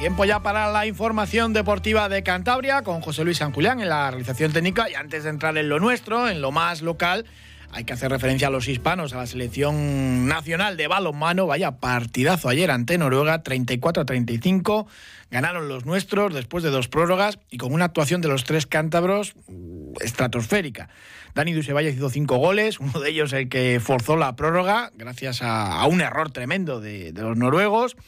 Tiempo ya para la información deportiva de Cantabria con José Luis San Julián en la realización técnica y antes de entrar en lo nuestro, en lo más local, hay que hacer referencia a los hispanos, a la selección nacional de balonmano. Vaya partidazo ayer ante Noruega, 34 a 35. Ganaron los nuestros después de dos prórrogas y con una actuación de los tres cántabros mm, estratosférica. Dani Dusevalle hizo cinco goles, uno de ellos el que forzó la prórroga, gracias a, un error tremendo de los noruegos.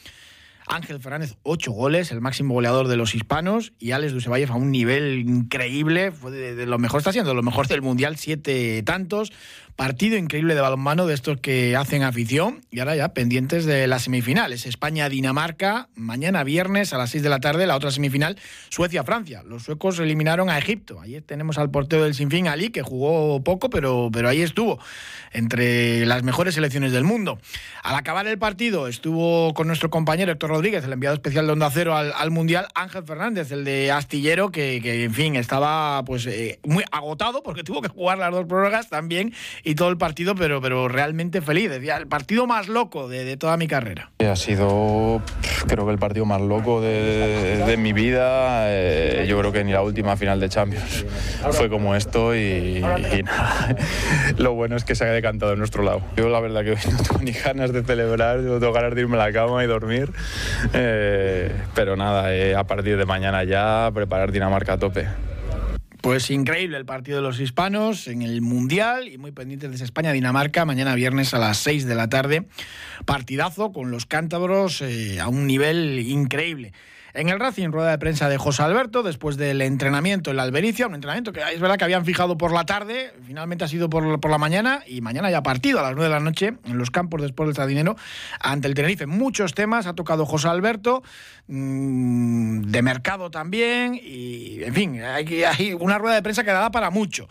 Ángel Fernández, ocho goles, el máximo goleador de los hispanos, y Alex Dusevalle a un nivel increíble, fue de, lo mejor, está siendo lo mejor del Mundial, siete tantos, Partido increíble de balonmano de estos que hacen afición y ahora ya pendientes de las semifinales. España-Dinamarca, mañana viernes a las 6 de la tarde, la otra semifinal, Suecia-Francia. Los suecos eliminaron a Egipto. Ayer tenemos al portero del Sinfín, Ali, que jugó poco, pero, pero ahí estuvo, entre las mejores selecciones del mundo. Al acabar el partido estuvo con nuestro compañero Héctor Rodríguez, el enviado especial de Onda Cero al, Mundial, Ángel Fernández, el de Astillero, que, en fin, estaba pues eh, muy agotado porque tuvo que jugar las dos prórrogas también y todo el partido, pero, pero realmente feliz. Decía, el partido más loco de, toda mi carrera. Ha sido, creo que el partido más loco de, mi vida. Eh, yo creo que ni la última final de Champions fue como esto y, nada. Lo bueno es que se ha decantado en nuestro lado. Yo la verdad que hoy no tengo ni ganas de celebrar, yo tengo ganas de irme a la cama y dormir. Eh, pero nada, eh, a partir de mañana ya preparar Dinamarca a tope. Pues increíble el partido de los hispanos en el Mundial y muy pendientes de España-Dinamarca mañana viernes a las 6 de la tarde. Partidazo con los cántabros eh, a un nivel increíble. En el Racing, rueda de prensa de José Alberto, después del entrenamiento en la Albericia, un entrenamiento que es verdad que habían fijado por la tarde, finalmente ha sido por, la mañana, y mañana ya partido a las 9 de la noche en los campos después del Sardinero ante el Tenerife. Muchos temas ha tocado José Alberto, mmm, de mercado también, y en fin, hay, hay una rueda de prensa que da para mucho.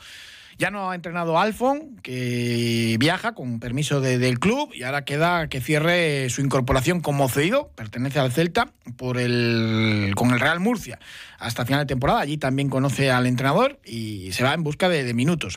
Ya no ha entrenado Alfon, que viaja con permiso del club y ahora queda que cierre su incorporación como cedido, pertenece al Celta, por el, con el Real Murcia hasta final de temporada. Allí también conoce al entrenador y se va en busca de, minutos.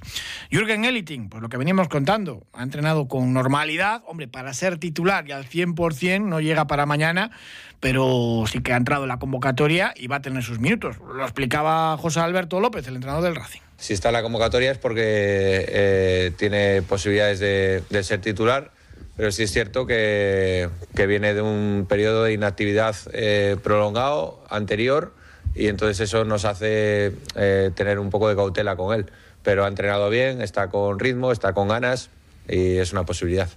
Jürgen Eliting, pues lo que veníamos contando, ha entrenado con normalidad. Hombre, para ser titular y al 100% no llega para mañana, pero sí que ha entrado en la convocatoria y va a tener sus minutos. Lo explicaba José Alberto López, el entrenador del Racing. Si está en la convocatoria es porque eh, tiene posibilidades de, ser titular, pero sí es cierto que, viene de un periodo de inactividad eh, prolongado anterior y entonces eso nos hace eh, tener un poco de cautela con él. Pero ha entrenado bien, está con ritmo, está con ganas y es una posibilidad.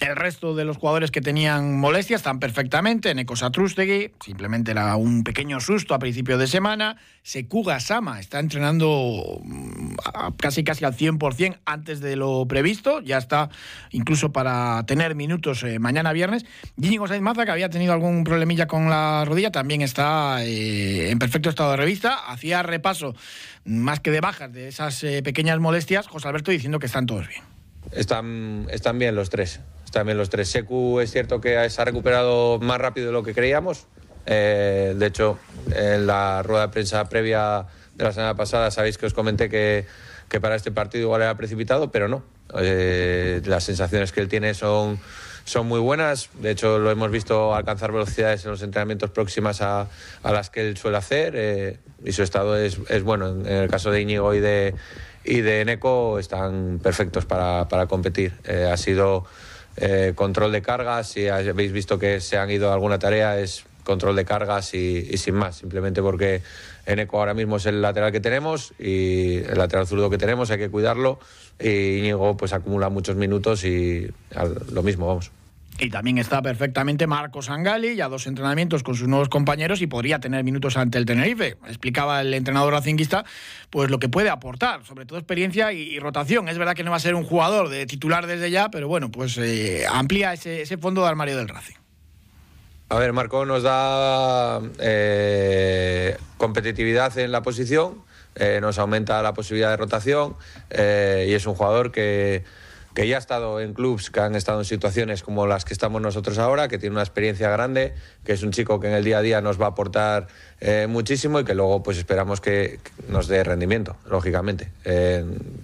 El resto de los jugadores que tenían molestias están perfectamente. Neko Satrustegui, simplemente era un pequeño susto a principio de semana. Sekuga Sama está entrenando mm, casi casi al 100% antes de lo previsto. Ya está incluso para tener minutos eh, mañana viernes. Gini Sainz Maza, que había tenido algún problemilla con la rodilla, también está eh, en perfecto estado de revista. Hacía repaso más que de bajas de esas eh, pequeñas molestias. José Alberto diciendo que están todos bien. Están, están bien los tres también los tres. Secu es cierto que se ha recuperado más rápido de lo que creíamos. Eh, de hecho, en la rueda de prensa previa de la semana pasada sabéis que os comenté que, que para este partido igual era precipitado, pero no. Eh, las sensaciones que él tiene son, son muy buenas. De hecho, lo hemos visto alcanzar velocidades en los entrenamientos próximas a, a las que él suele hacer eh, y su estado es, es, bueno. En el caso de Íñigo y de, y de Neco están perfectos para, para competir. ha sido eh, control de cargas, si habéis visto que se han ido a alguna tarea, es control de cargas y, sin más, simplemente porque Eneco ahora mismo es el lateral que tenemos y el lateral zurdo que tenemos, hay que cuidarlo y Íñigo pues acumula muchos minutos y lo mismo, vamos. Y también está perfectamente Marcos Angali, ya dos entrenamientos con sus nuevos compañeros y podría tener minutos ante el Tenerife. Explicaba el entrenador racinguista pues lo que puede aportar, sobre todo experiencia y, rotación. Es verdad que no va a ser un jugador de titular desde ya, pero bueno, pues eh, amplía ese, ese fondo de armario del Racing. A ver, Marco nos da eh, competitividad en la posición, eh, nos aumenta la posibilidad de rotación y es un jugador que, que ya ha estado en clubes que han estado en situaciones como las que estamos nosotros ahora, que tiene una experiencia grande, que es un chico que en el día a día nos va a aportar muchísimo y que luego pues esperamos que nos dé rendimiento, lógicamente.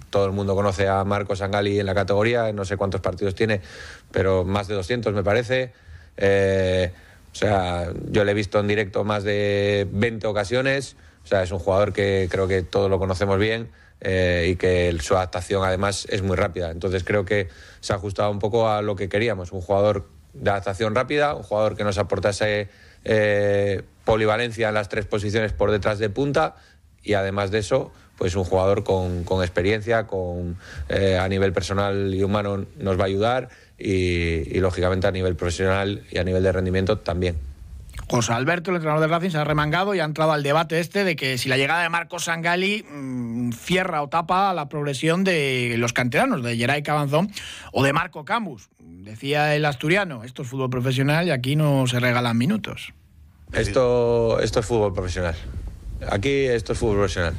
todo el mundo conoce a Marco Sangali en la categoría, no sé cuántos partidos tiene, pero más de 200 me parece. O sea, yo le he visto en directo más de 20 ocasiones. O sea, es un jugador que creo que todos lo conocemos bien eh, y que su adaptación además es muy rápida. Entonces creo que se ha ajustado un poco a lo que queríamos. Un jugador de adaptación rápida, un jugador que nos aportase eh, polivalencia en las tres posiciones por detrás de punta y además de eso, pues un jugador con, experiencia, con, eh, a nivel personal y humano nos va a ayudar y, lógicamente a nivel profesional y a nivel de rendimiento también. José Alberto, el entrenador de Racing, se ha remangado y ha entrado al debate este de que si la llegada de Marcos Sangali mm, cierra o tapa la progresión de los canteranos, de Geray Cabanzón o de Marco Cambus. Decía el asturiano, esto es fútbol profesional y aquí no se regalan minutos. Esto, esto es fútbol profesional. Aquí esto es fútbol profesional.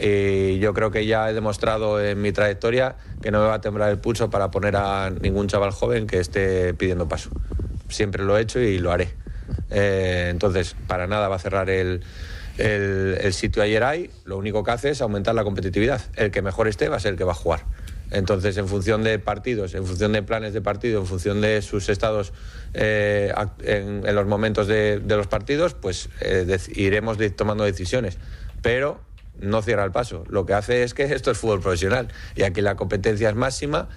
Y yo creo que ya he demostrado en mi trayectoria que no me va a temblar el pulso para poner a ningún chaval joven que esté pidiendo paso. Siempre lo he hecho y lo haré. Eh, entonces, para nada va a cerrar el, el, sitio ayer hay. Lo único que hace es aumentar la competitividad. El que mejor esté va a ser el que va a jugar. Entonces, en función de partidos, en función de planes de partido, en función de sus estados eh, en, los momentos de, los partidos, pues eh, iremos tomando decisiones. Pero no cierra el paso. Lo que hace es que esto es fútbol profesional y aquí la competencia es máxima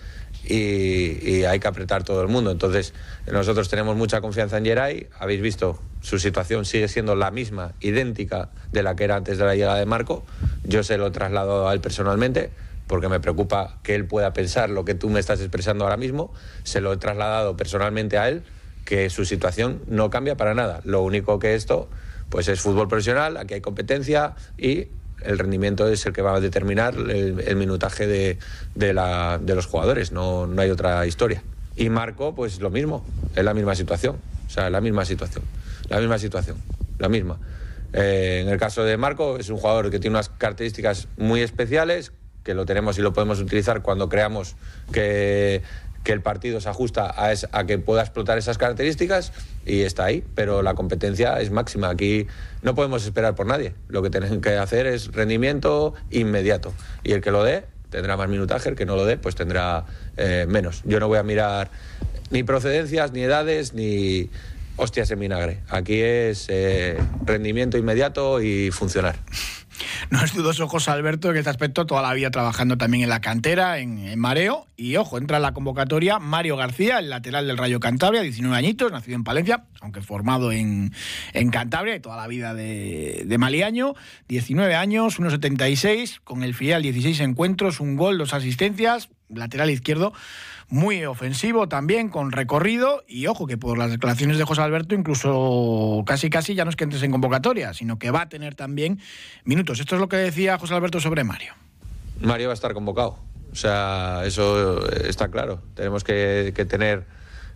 y, hay que apretar todo el mundo. Entonces, nosotros tenemos mucha confianza en Geray. Habéis visto, su situación sigue siendo la misma, idéntica de la que era antes de la llegada de Marco. Yo se lo he trasladado a él personalmente porque me preocupa que él pueda pensar lo que tú me estás expresando ahora mismo. Se lo he trasladado personalmente a él, que su situación no cambia para nada. Lo único que esto pues es fútbol profesional, aquí hay competencia y el rendimiento es el que va a determinar el, minutaje de, los jugadores, no, no hay otra historia. Y Marco, pues lo mismo, es la misma situación, o sea, la misma situación, la misma situación, la misma. Eh, en el caso de Marco, es un jugador que tiene unas características muy especiales, que lo tenemos y lo podemos utilizar cuando creamos que, que el partido se ajusta a, a, que pueda explotar esas características y está ahí, pero la competencia es máxima. Aquí no podemos esperar por nadie. Lo que tienen que hacer es rendimiento inmediato y el que lo dé tendrá más minutaje, el que no lo dé pues tendrá eh, menos. Yo no voy a mirar ni procedencias, ni edades, ni hostias en vinagre. Aquí es eh, rendimiento inmediato y funcionar. No es dudoso José Alberto en este aspecto, toda la vida trabajando también en la cantera, en, Mareo. Y ojo, entra en la convocatoria Mario García, el lateral del Rayo Cantabria, 19 añitos, nacido en Palencia, aunque formado en, Cantabria y toda la vida de, de Maliaño. 19 años, 1,76, con el filial 16 encuentros, un gol, dos asistencias, lateral izquierdo muy ofensivo también, con recorrido. Y ojo, que por las declaraciones de José Alberto, incluso casi casi ya no es que entres en convocatoria, sino que va a tener también minutos. Esto es lo que decía José Alberto sobre Mario. Mario va a estar convocado. O sea, eso está claro. Tenemos que, tener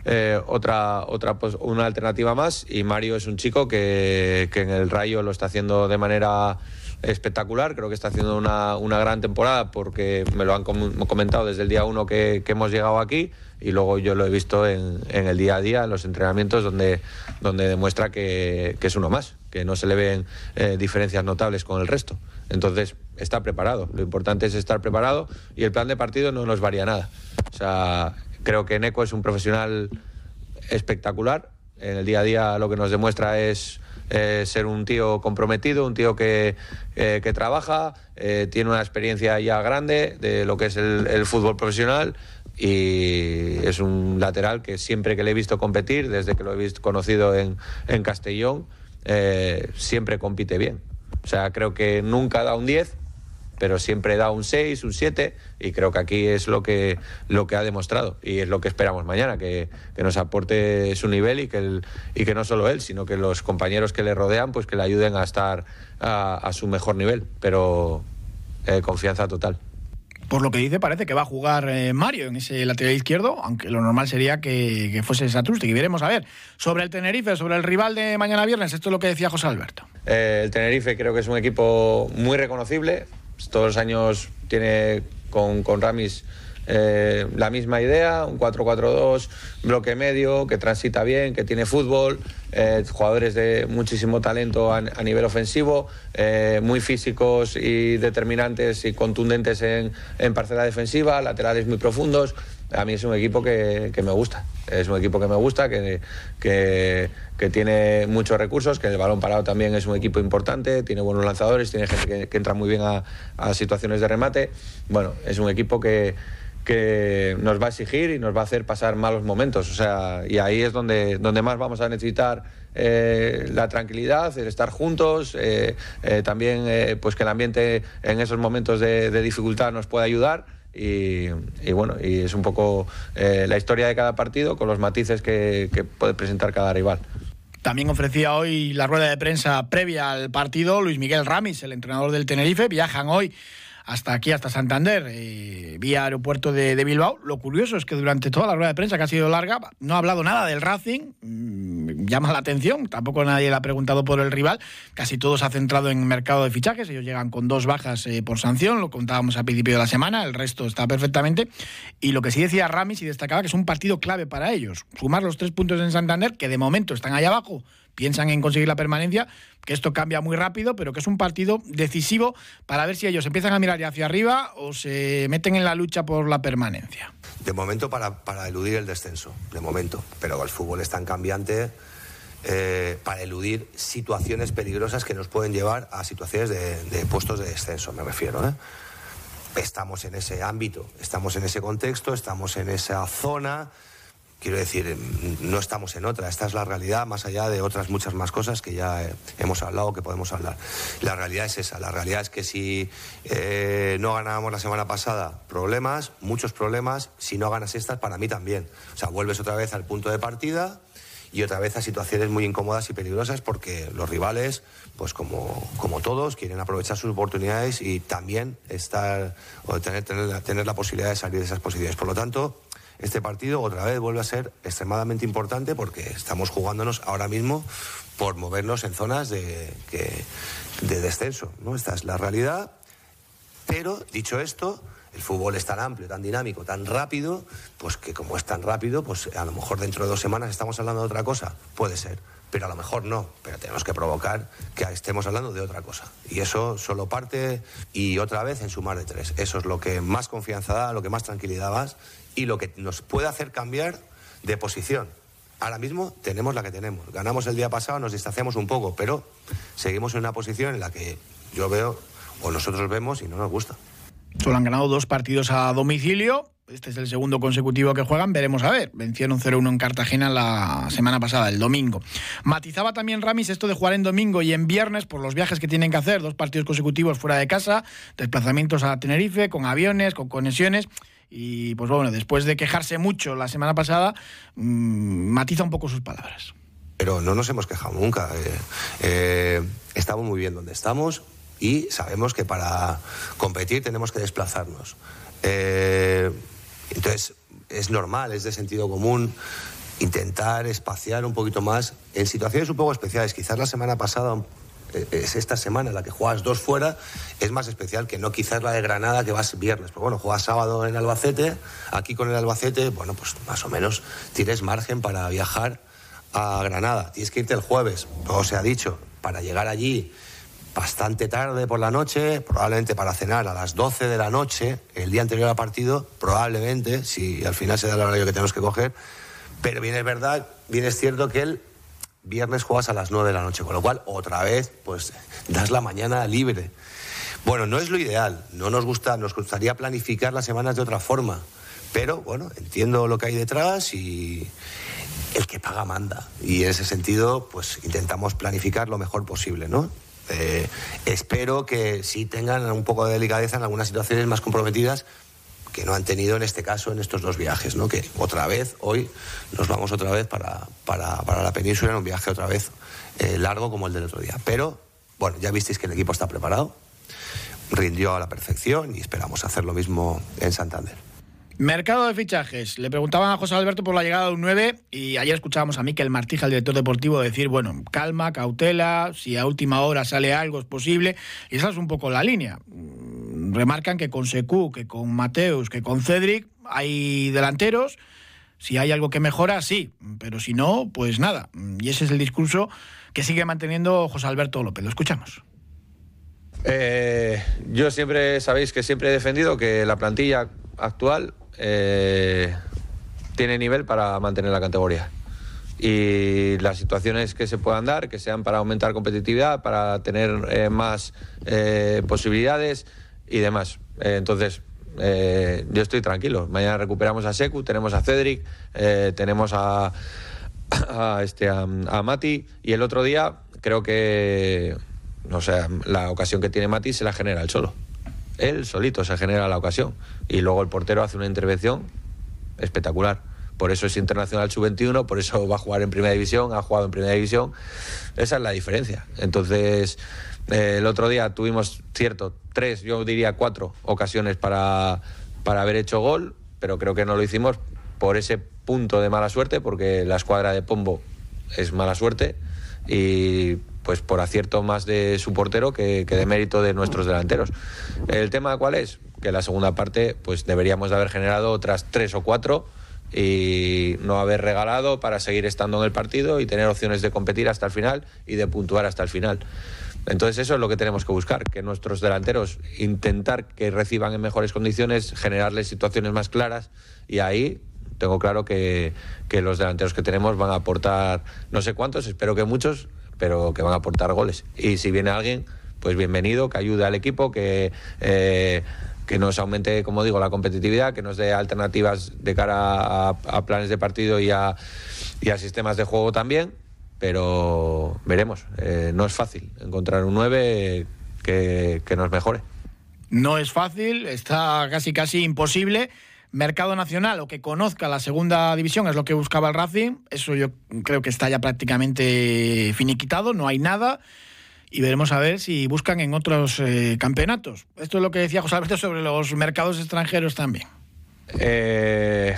eh, otra, otra una alternativa más. Y Mario es un chico que en el Rayo lo está haciendo de manera espectacular, creo que está haciendo una, una gran temporada porque me lo han comentado desde el día uno que, hemos llegado aquí y luego yo lo he visto en, el día a día, en los entrenamientos, donde, donde demuestra que, que es uno más, que no se le ven eh, diferencias notables con el resto. Entonces está preparado, lo importante es estar preparado y el plan de partido no nos varía nada. O sea, creo que Neco es un profesional espectacular, en el día a día lo que nos demuestra es eh, ser un tío comprometido, un tío que, eh, que trabaja, eh, tiene una experiencia ya grande de lo que es el, fútbol profesional y es un lateral que siempre que le he visto competir, desde que lo he visto conocido en, en Castellón, siempre compite bien. O sea, creo que nunca da un 10, pero siempre da un 6, un 7 y creo que aquí es lo que, lo que ha demostrado y es lo que esperamos mañana, que, nos aporte su nivel y que, y que no solo él, sino que los compañeros que le rodean pues que le ayuden a estar a, su mejor nivel, pero eh, confianza total. Por lo que dice, parece que va a jugar eh, Mario en ese lateral izquierdo, aunque lo normal sería que, que fuese Satrusti, que veremos a ver. Sobre el Tenerife, sobre el rival de mañana viernes, esto es lo que decía José Alberto. Eh, el Tenerife creo que es un equipo muy reconocible. Todos los años tiene con, con Ramis eh, la misma idea, un 4-4-2, bloque medio, que transita bien, que tiene fútbol, eh, jugadores de muchísimo talento a, a nivel ofensivo, eh, muy físicos y determinantes y contundentes en, en, parcela defensiva, laterales muy profundos. A mí es un equipo que, que me gusta, es un equipo que me gusta, que, que, tiene muchos recursos, que el balón parado también es un equipo importante, tiene buenos lanzadores, tiene gente que, entra muy bien a, situaciones de remate. Bueno, es un equipo que que nos va a exigir y nos va a hacer pasar malos momentos. O sea, y ahí es donde, donde más vamos a necesitar eh, la tranquilidad, el estar juntos, eh, eh, también pues que el ambiente en esos momentos de, de dificultad nos pueda ayudar. Y, bueno, y es un poco eh, la historia de cada partido con los matices que, que puede presentar cada rival. También ofrecía hoy la rueda de prensa previa al partido Luis Miguel Ramis, el entrenador del Tenerife. Viajan hoy hasta aquí, hasta Santander, eh, vía aeropuerto de, Bilbao. Lo curioso es que durante toda la rueda de prensa, que ha sido larga, no ha hablado nada del Racing, mmm, llama la atención, tampoco nadie le ha preguntado por el rival, casi todo se ha centrado en mercado de fichajes, ellos llegan con dos bajas eh, por sanción, lo contábamos al principio de la semana, el resto está perfectamente, y lo que sí decía Ramis y destacaba que es un partido clave para ellos, sumar los tres puntos en Santander, que de momento están ahí abajo, piensan en conseguir la permanencia, que esto cambia muy rápido, pero que es un partido decisivo para ver si ellos empiezan a mirar hacia arriba o se meten en la lucha por la permanencia. De momento para, para eludir el descenso, de momento, pero el fútbol es tan cambiante. Eh, para eludir situaciones peligrosas que nos pueden llevar a situaciones de, de puestos de descenso, me refiero. ¿eh? Estamos en ese ámbito, estamos en ese contexto, estamos en esa zona, quiero decir, no estamos en otra, esta es la realidad, más allá de otras muchas más cosas que ya eh, hemos hablado, que podemos hablar. La realidad es esa, la realidad es que si eh, no ganábamos la semana pasada, problemas, muchos problemas, si no ganas estas, para mí también. O sea, vuelves otra vez al punto de partida y otra vez a situaciones muy incómodas y peligrosas porque los rivales, pues como, como todos, quieren aprovechar sus oportunidades y también estar o tener, tener, tener la posibilidad de salir de esas posiciones. Por lo tanto, este partido otra vez vuelve a ser extremadamente importante porque estamos jugándonos ahora mismo por movernos en zonas de, descenso. ¿no? Esta es la realidad. Pero, dicho esto, el fútbol es tan amplio, tan dinámico, tan rápido, pues que como es tan rápido, pues a lo mejor dentro de dos semanas estamos hablando de otra cosa. Puede ser pero a lo mejor no, pero tenemos que provocar que estemos hablando de otra cosa. Y eso solo parte y otra vez en sumar de tres. Eso es lo que más confianza da, lo que más tranquilidad da y lo que nos puede hacer cambiar de posición. Ahora mismo tenemos la que tenemos. Ganamos el día pasado, nos distanciamos un poco, pero seguimos en una posición en la que yo veo, o nosotros vemos, y no nos gusta. Solo han ganado dos partidos a domicilio. Este es el segundo consecutivo que juegan. Veremos a ver. Vencieron 0-1 en Cartagena la semana pasada, el domingo. Matizaba también Ramis esto de jugar en domingo y en viernes por los viajes que tienen que hacer. Dos partidos consecutivos fuera de casa, desplazamientos a Tenerife, con aviones, con conexiones. Y pues bueno, después de quejarse mucho la semana pasada, mmm, matiza un poco sus palabras. Pero no nos hemos quejado nunca. Eh, eh, estamos muy bien donde estamos y sabemos que para competir tenemos que desplazarnos. Eh, entonces, es normal, es de sentido común intentar espaciar un poquito más en situaciones un poco especiales. Quizás la semana pasada es esta semana la que juegas dos fuera, es más especial que no quizás la de Granada que vas viernes. Pero bueno, juegas sábado en Albacete, aquí con el Albacete, bueno, pues más o menos tienes margen para viajar a Granada. Tienes que irte el jueves, todo se ha dicho, para llegar allí bastante tarde por la noche, probablemente para cenar a las 12 de la noche, el día anterior al partido, probablemente, si al final se da el horario que tenemos que coger, pero bien es verdad, bien es cierto que el viernes juegas a las 9 de la noche, con lo cual otra vez pues das la mañana libre. Bueno, no es lo ideal, no nos gusta, nos gustaría planificar las semanas de otra forma, pero bueno, entiendo lo que hay detrás y el que paga manda. Y en ese sentido, pues intentamos planificar lo mejor posible, ¿no? Eh, espero que sí tengan un poco de delicadeza en algunas situaciones más comprometidas que no han tenido en este caso en estos dos viajes, ¿no? que otra vez, hoy nos vamos otra vez para, para, para la península en un viaje otra vez eh, largo como el del otro día. Pero, bueno, ya visteis que el equipo está preparado. rindió a la perfección y esperamos hacer lo mismo en Santander. Mercado de fichajes. Le preguntaban a José Alberto por la llegada de un 9 y ayer escuchábamos a Miquel Martija, el director deportivo, decir, bueno, calma, cautela, si a última hora sale algo es posible. Y esa es un poco la línea. Remarcan que con Secu, que con Mateus, que con Cedric hay delanteros. Si hay algo que mejora, sí, pero si no, pues nada. Y ese es el discurso que sigue manteniendo José Alberto López. Lo escuchamos. Eh, yo siempre, sabéis que siempre he defendido que la plantilla actual eh, tiene nivel para mantener la categoría. Y las situaciones que se puedan dar, que sean para aumentar competitividad, para tener eh, más posibilidades y demás. entonces, yo estoy tranquilo. Mañana recuperamos a Secu, tenemos a Cedric, tenemos a, este, a, a Mati y el otro día creo que no sé, la ocasión que tiene Mati se la genera el solo él solito se genera la ocasión. Y luego el portero hace una intervención espectacular. Por eso es internacional sub-21, por eso va a jugar en primera división, ha jugado en primera división. Esa es la diferencia. Entonces, eh, el otro día tuvimos, cierto, tres, yo diría cuatro ocasiones para, para haber hecho gol, pero creo que no lo hicimos por ese punto de mala suerte, porque la escuadra de Pombo es mala suerte y pues por acierto más de su portero que, de mérito de nuestros delanteros. ¿El tema cuál es? Que la segunda parte pues deberíamos de haber generado otras tres o cuatro y no haber regalado para seguir estando en el partido y tener opciones de competir hasta el final y de puntuar hasta el final. Entonces eso es lo que tenemos que buscar, que nuestros delanteros intentar que reciban en mejores condiciones, generarles situaciones más claras y ahí tengo claro que, que los delanteros que tenemos van a aportar no sé cuántos, espero que muchos, pero que van a aportar goles. Y si viene alguien, pues bienvenido, que ayude al equipo, que, eh, que nos aumente, como digo, la competitividad, que nos dé alternativas de cara a, planes de partido y a, sistemas de juego también. Pero veremos, eh, no es fácil encontrar un 9 que, que nos mejore. No es fácil, está casi casi imposible mercado nacional o que conozca la segunda división es lo que buscaba el Racing. Eso yo creo que está ya prácticamente finiquitado, no hay nada. Y veremos a ver si buscan en otros eh, campeonatos. Esto es lo que decía José Alberto sobre los mercados extranjeros también. Eh,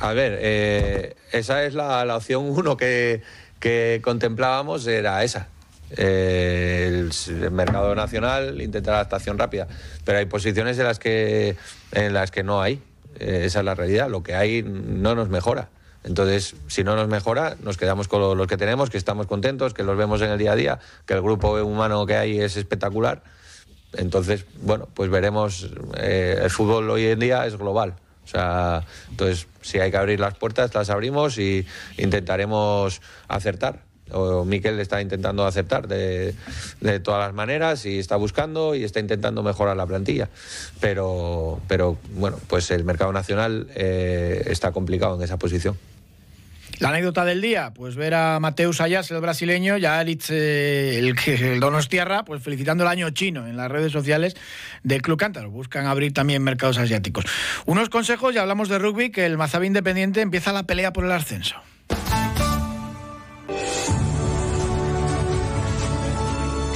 a ver, eh, esa es la, opción uno que, que, contemplábamos, era esa. el, mercado nacional, intentar adaptación rápida. Pero hay posiciones en las que, en las que no hay. Eh, esa es la realidad. Lo que hay no nos mejora. Entonces, si no nos mejora, nos quedamos con los que tenemos, que estamos contentos, que los vemos en el día a día, que el grupo humano que hay es espectacular. Entonces, bueno, pues veremos. Eh, el fútbol hoy en día es global. O sea, entonces, si hay que abrir las puertas, las abrimos y intentaremos acertar o Miquel está intentando aceptar de, todas las maneras y está buscando y está intentando mejorar la plantilla. Pero, pero bueno, pues el mercado nacional eh, está complicado en esa posición. La anécdota del día, pues ver a Mateus Ayas, el brasileño, y a Aritz, eh, el, el pues felicitando el año chino en las redes sociales del Club Cántaro. Buscan abrir también mercados asiáticos. Unos consejos, ya hablamos de rugby, que el Mazabi Independiente empieza la pelea por el ascenso.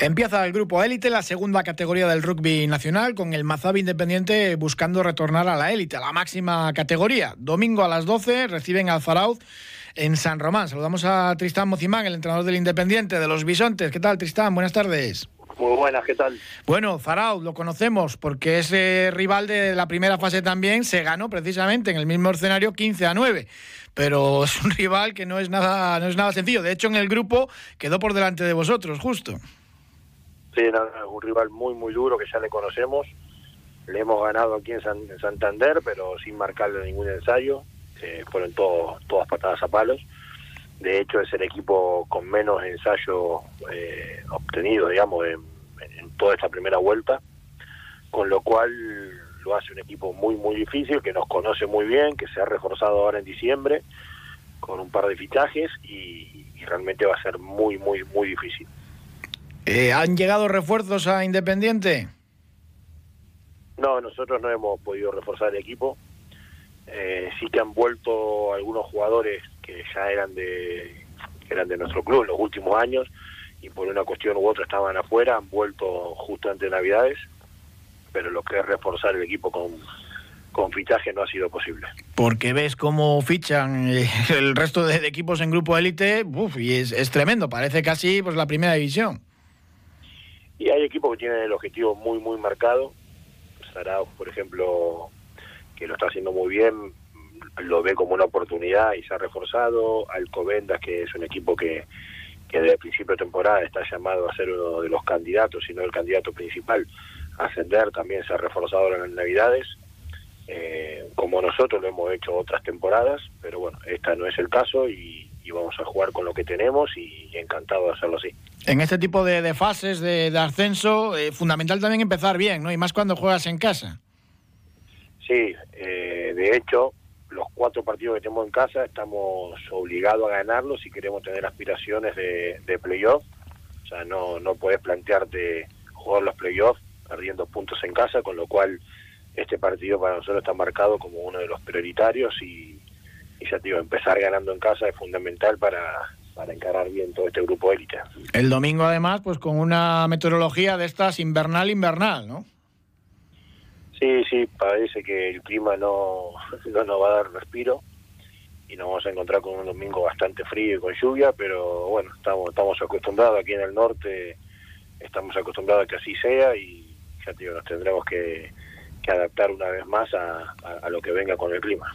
Empieza el grupo élite, la segunda categoría del rugby nacional, con el Mazabi Independiente buscando retornar a la élite, a la máxima categoría. Domingo a las 12 reciben al Farauz en San Román. Saludamos a Tristán Mocimán, el entrenador del Independiente, de los Bisontes. ¿Qué tal, Tristán? Buenas tardes. Muy buenas, ¿qué tal? Bueno, Farauz lo conocemos porque es eh, rival de la primera fase también, se ganó precisamente en el mismo escenario 15 a 9 pero es un rival que no es nada no es nada sencillo. De hecho, en el grupo quedó por delante de vosotros, justo. Sí, un rival muy, muy duro que ya le conocemos. le hemos ganado aquí en, Santander, pero sin marcarle ningún ensayo. Eh, fueron todos todas patadas a palos. De hecho, es el equipo con menos ensayo eh, obtenido, digamos, en, toda esta primera vuelta. Con lo cual lo hace un equipo muy, muy difícil, que nos conoce muy bien, que se ha reforzado ahora en diciembre con un par de fichajes y, y realmente va a ser muy, muy, muy difícil. Eh, ¿Han llegado refuerzos a Independiente? No, nosotros no hemos podido reforzar el equipo. Eh, sí que han vuelto algunos jugadores que ya eran de eran de nuestro club en los últimos años y por una cuestión u otra estaban afuera, han vuelto justo antes de Navidades, pero lo que es reforzar el equipo con, con fichaje no ha sido posible. Porque ves cómo fichan eh, el resto de, equipos en grupo élite, y es, es, tremendo, parece casi pues la primera división. Hay equipos que tienen el objetivo muy, muy marcado. Sarao, por ejemplo, que lo está haciendo muy bien, lo ve como una oportunidad y se ha reforzado. Alcobendas, que es un equipo que, que desde el principio de temporada está llamado a ser uno de los candidatos, si no el candidato principal, a ascender, también se ha reforzado en las Navidades. Eh, como nosotros lo hemos hecho otras temporadas, pero bueno, esta no es el caso y, vamos a jugar con lo que tenemos y encantado de hacerlo así. En este tipo de, fases de, ascenso, eh, fundamental también empezar bien, ¿no? Y más cuando juegas en casa. Sí, eh, de hecho, los cuatro partidos que tenemos en casa estamos obligados a ganarlos si queremos tener aspiraciones de, de playoff. O sea, no, no puedes plantearte jugar los playoffs perdiendo puntos en casa, con lo cual este partido para nosotros está marcado como uno de los prioritarios y, ya te digo, empezar ganando en casa es fundamental para, para encarar bien todo este grupo élite. El domingo además, pues con una meteorología de estas invernal, invernal, ¿no? Sí, sí, parece que el clima no, no nos va a dar respiro y nos vamos a encontrar con un domingo bastante frío y con lluvia, pero bueno, estamos, estamos acostumbrados aquí en el norte, estamos acostumbrados a que así sea y ya te digo, nos tendremos que, que adaptar una vez más a, lo que venga con el clima.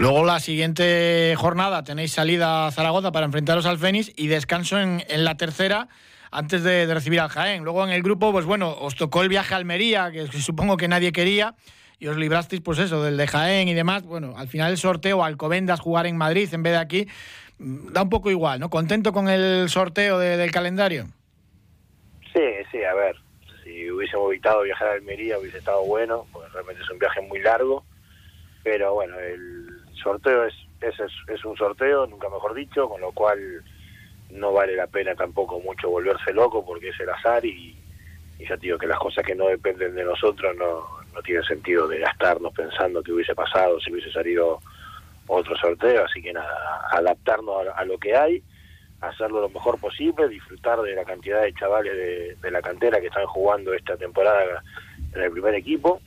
Luego la siguiente jornada tenéis salida a Zaragoza para enfrentaros al Fénix y descanso en, en la tercera antes de, recibir al Jaén. Luego en el grupo, pues bueno, os tocó el viaje a Almería, que supongo que nadie quería, y os librasteis, pues eso, del de Jaén y demás. Bueno, al final el sorteo, Alcobendas jugar en Madrid en vez de aquí, mm, da un poco igual, ¿no? ¿Contento con el sorteo del calendario? Sí, sí, a ver, si hubiésemos evitado viajar a Almería hubiese estado bueno, pues realmente es un viaje muy largo, pero bueno, el sorteo es, es, es un sorteo, nunca mejor dicho, con lo cual no vale la pena tampoco mucho volverse loco porque es el azar y, ya te digo que las cosas que no dependen de nosotros no, no tiene sentido de gastarnos pensando que hubiese pasado, si hubiese salido otro sorteo, así que nada, adaptarnos a lo que hay hacerlo lo mejor posible, disfrutar de la cantidad de chavales de, la cantera que están jugando esta temporada en el primer equipo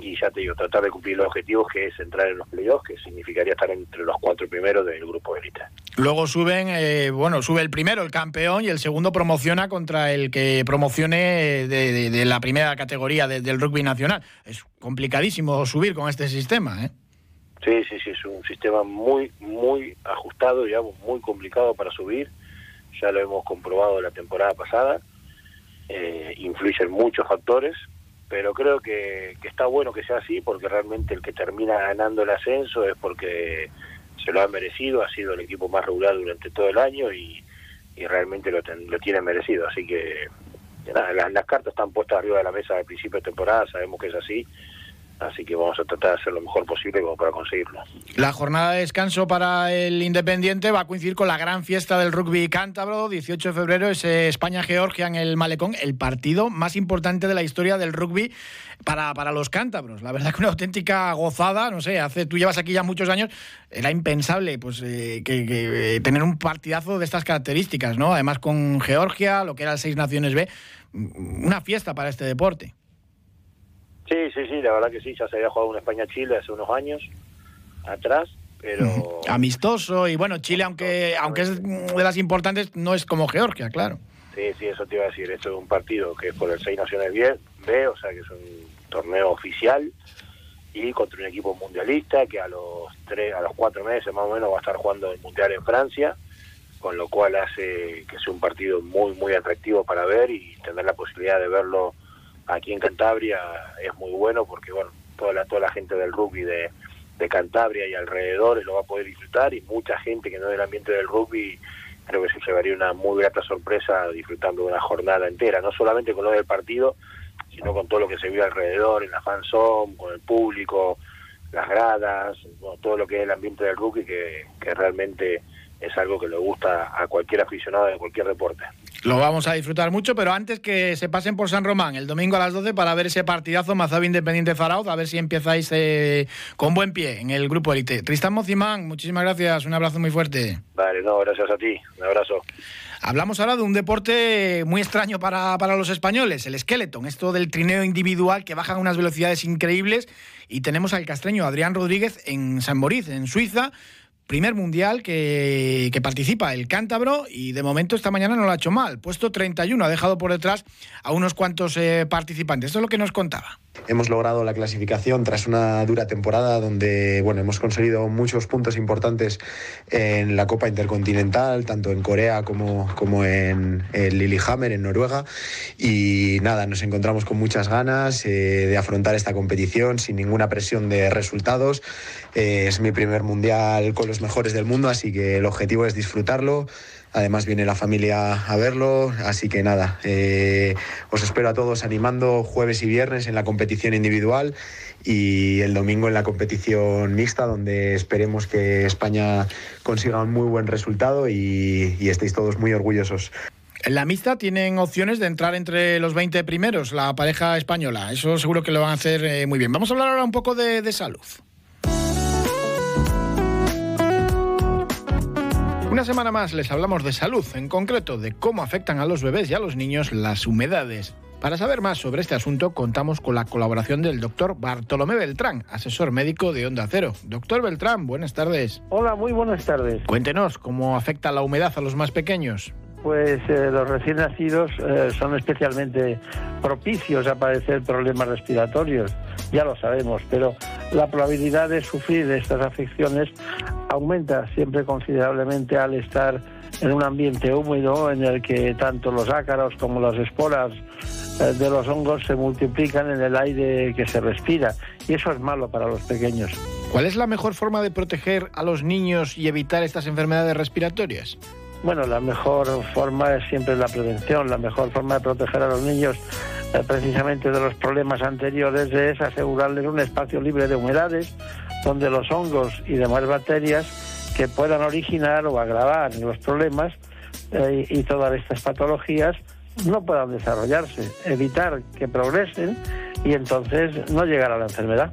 y ya te digo, tratar de cumplir los objetivos que es entrar en los playoffs, que significaría estar entre los cuatro primeros del grupo élite. Luego suben, eh, bueno, sube el primero, el campeón, y el segundo promociona contra el que promocione de, la primera categoría del rugby nacional. Es complicadísimo subir con este sistema, ¿eh? Sí, sí, sí, es un sistema muy, muy ajustado, digamos, muy complicado para subir. Ya lo hemos comprobado la temporada pasada. Eh, influyen muchos factores, pero creo que, está bueno que sea así porque realmente el que termina ganando el ascenso es porque se lo ha merecido, ha sido el equipo más regular durante todo el año y, realmente lo, lo tiene merecido. Así que nada, las, las cartas están puestas arriba de la mesa al principio de temporada, sabemos que es así así que vamos a tratar de hacer lo mejor posible como para conseguirlo. La jornada de descanso para el Independiente va a coincidir con la gran fiesta del rugby cántabro, 18 de febrero es España-Georgia en el Malecón, el partido más importante de la historia del rugby para, para los cántabros. La verdad que una auténtica gozada, no sé, hace, tú llevas aquí ya muchos años, era impensable pues eh, que, eh, tener un partidazo de estas características, ¿no? Además con Georgia, lo que era el Seis Naciones B, una fiesta para este deporte. Sí, sí, sí, la verdad que sí, ya se había jugado un España-Chile hace unos años atrás, pero... Amistoso, y bueno, Chile, aunque, aunque es de las importantes, no es como Georgia, claro. Sí, sí, eso te iba a decir, esto es un partido que es por el Seis Naciones B, o sea que es un torneo oficial, y contra un equipo mundialista que a los tres, a los cuatro meses más o menos va a estar jugando el Mundial en Francia, con lo cual hace que sea un partido muy, muy atractivo para ver y tener la posibilidad de verlo aquí en Cantabria es muy bueno porque bueno toda la toda la gente del rugby de, de Cantabria y alrededores lo va a poder disfrutar y mucha gente que no es del ambiente del rugby creo que se llevaría una muy grata sorpresa disfrutando de una jornada entera, no solamente con lo del partido, sino con todo lo que se vive alrededor, en la fanzone, con el público, las gradas, todo lo que es el ambiente del rugby que, que realmente es algo que le gusta a cualquier aficionado de cualquier deporte. Lo vamos a disfrutar mucho, pero antes que se pasen por San Román el domingo a las 12 para ver ese partidazo Mazabi Independiente Zarauz, a ver si empezáis eh, con buen pie en el grupo élite. Tristan Mocimán, muchísimas gracias, un abrazo muy fuerte. Vale, no, gracias a ti, un abrazo. Hablamos ahora de un deporte muy extraño para, para los españoles, el skeleton, esto del trineo individual que baja a unas velocidades increíbles y tenemos al castreño Adrián Rodríguez en San Moritz, en Suiza, primer mundial que, que, participa el cántabro y de momento esta mañana no lo ha hecho mal. Puesto 31, ha dejado por detrás a unos cuantos eh, participantes. Esto es lo que nos contaba. Hemos logrado la clasificación tras una dura temporada donde bueno, hemos conseguido muchos puntos importantes en la Copa Intercontinental, tanto en Corea como, como en, en Lillehammer, en Noruega. Y nada, nos encontramos con muchas ganas eh, de afrontar esta competición sin ninguna presión de resultados. Eh, es mi primer mundial con los mejores del mundo, así que el objetivo es disfrutarlo. Además viene la familia a verlo, así que nada, eh, os espero a todos animando jueves y viernes en la competición individual y el domingo en la competición mixta, donde esperemos que España consiga un muy buen resultado y, estéis todos muy orgullosos. En la mixta tienen opciones de entrar entre los 20 primeros, la pareja española. Eso seguro que lo van a hacer eh, muy bien. Vamos a hablar ahora un poco de, de salud. Una semana más les hablamos de salud, en concreto de cómo afectan a los bebés y a los niños las humedades. Para saber más sobre este asunto, contamos con la colaboración del doctor Bartolomé Beltrán, asesor médico de Onda Cero. Doctor Beltrán, buenas tardes. Hola, muy buenas tardes. Cuéntenos cómo afecta la humedad a los más pequeños. Pues eh, los recién nacidos eh, son especialmente propicios a padecer problemas respiratorios, ya lo sabemos, pero la probabilidad de sufrir estas afecciones aumenta siempre considerablemente al estar en un ambiente húmedo en el que tanto los ácaros como las esporas eh, de los hongos se multiplican en el aire que se respira y eso es malo para los pequeños. ¿Cuál es la mejor forma de proteger a los niños y evitar estas enfermedades respiratorias? Bueno, la mejor forma es siempre la prevención, la mejor forma de proteger a los niños eh, precisamente de los problemas anteriores es asegurarles un espacio libre de humedades donde los hongos y demás bacterias que puedan originar o agravar los problemas eh, y todas estas patologías no puedan desarrollarse, evitar que progresen y entonces no llegar a la enfermedad.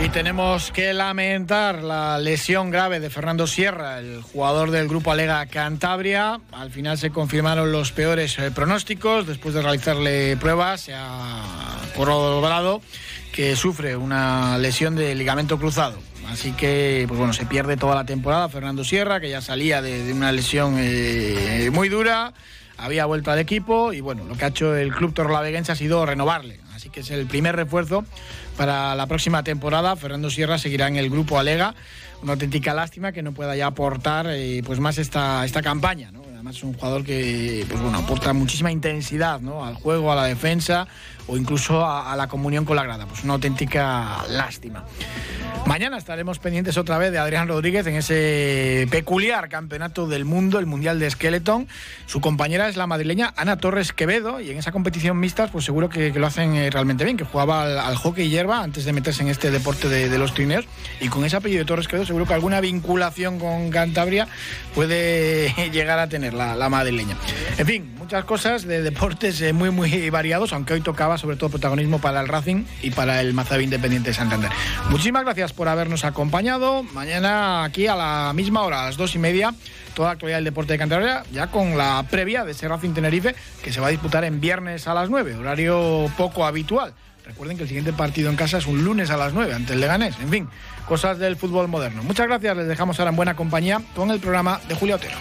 Y tenemos que lamentar la lesión grave de Fernando Sierra, el jugador del grupo Alega Cantabria. Al final se confirmaron los peores eh, pronósticos. Después de realizarle pruebas, se ha corroborado que sufre una lesión de ligamento cruzado. Así que, pues bueno, se pierde toda la temporada Fernando Sierra, que ya salía de, una lesión eh, muy dura, había vuelto al equipo y bueno, lo que ha hecho el club torlaveguense ha sido renovarle. Así que es el primer refuerzo para la próxima temporada. Fernando Sierra seguirá en el grupo Alega. Una auténtica lástima que no pueda ya aportar eh, pues más esta, esta campaña. ¿no? Además es un jugador que pues bueno, aporta muchísima intensidad ¿no? al juego, a la defensa o incluso a, a, la comunión con la grada. Pues una auténtica lástima. Mañana estaremos pendientes otra vez de Adrián Rodríguez en ese peculiar campeonato del mundo, el Mundial de Skeleton. Su compañera es la madrileña Ana Torres Quevedo y en esa competición mixtas pues seguro que, que lo hacen eh, realmente bien, que jugaba al, al, hockey hierba antes de meterse en este deporte de, de, los trineos y con ese apellido de Torres Quevedo seguro que alguna vinculación con Cantabria puede llegar a tener la, la madrileña. En fin, muchas cosas de deportes eh, muy muy variados, aunque hoy tocaba sobre todo protagonismo para el Racing y para el Mazabi Independiente de Santander. Muchísimas gracias por habernos acompañado. Mañana aquí a la misma hora, a las dos y media, toda la actualidad del deporte de Cantabria, ya con la previa de ese Racing Tenerife que se va a disputar en viernes a las nueve, horario poco habitual. Recuerden que el siguiente partido en casa es un lunes a las 9 ante el Leganés. En fin, cosas del fútbol moderno. Muchas gracias, les dejamos ahora en buena compañía con el programa de Julio Otero.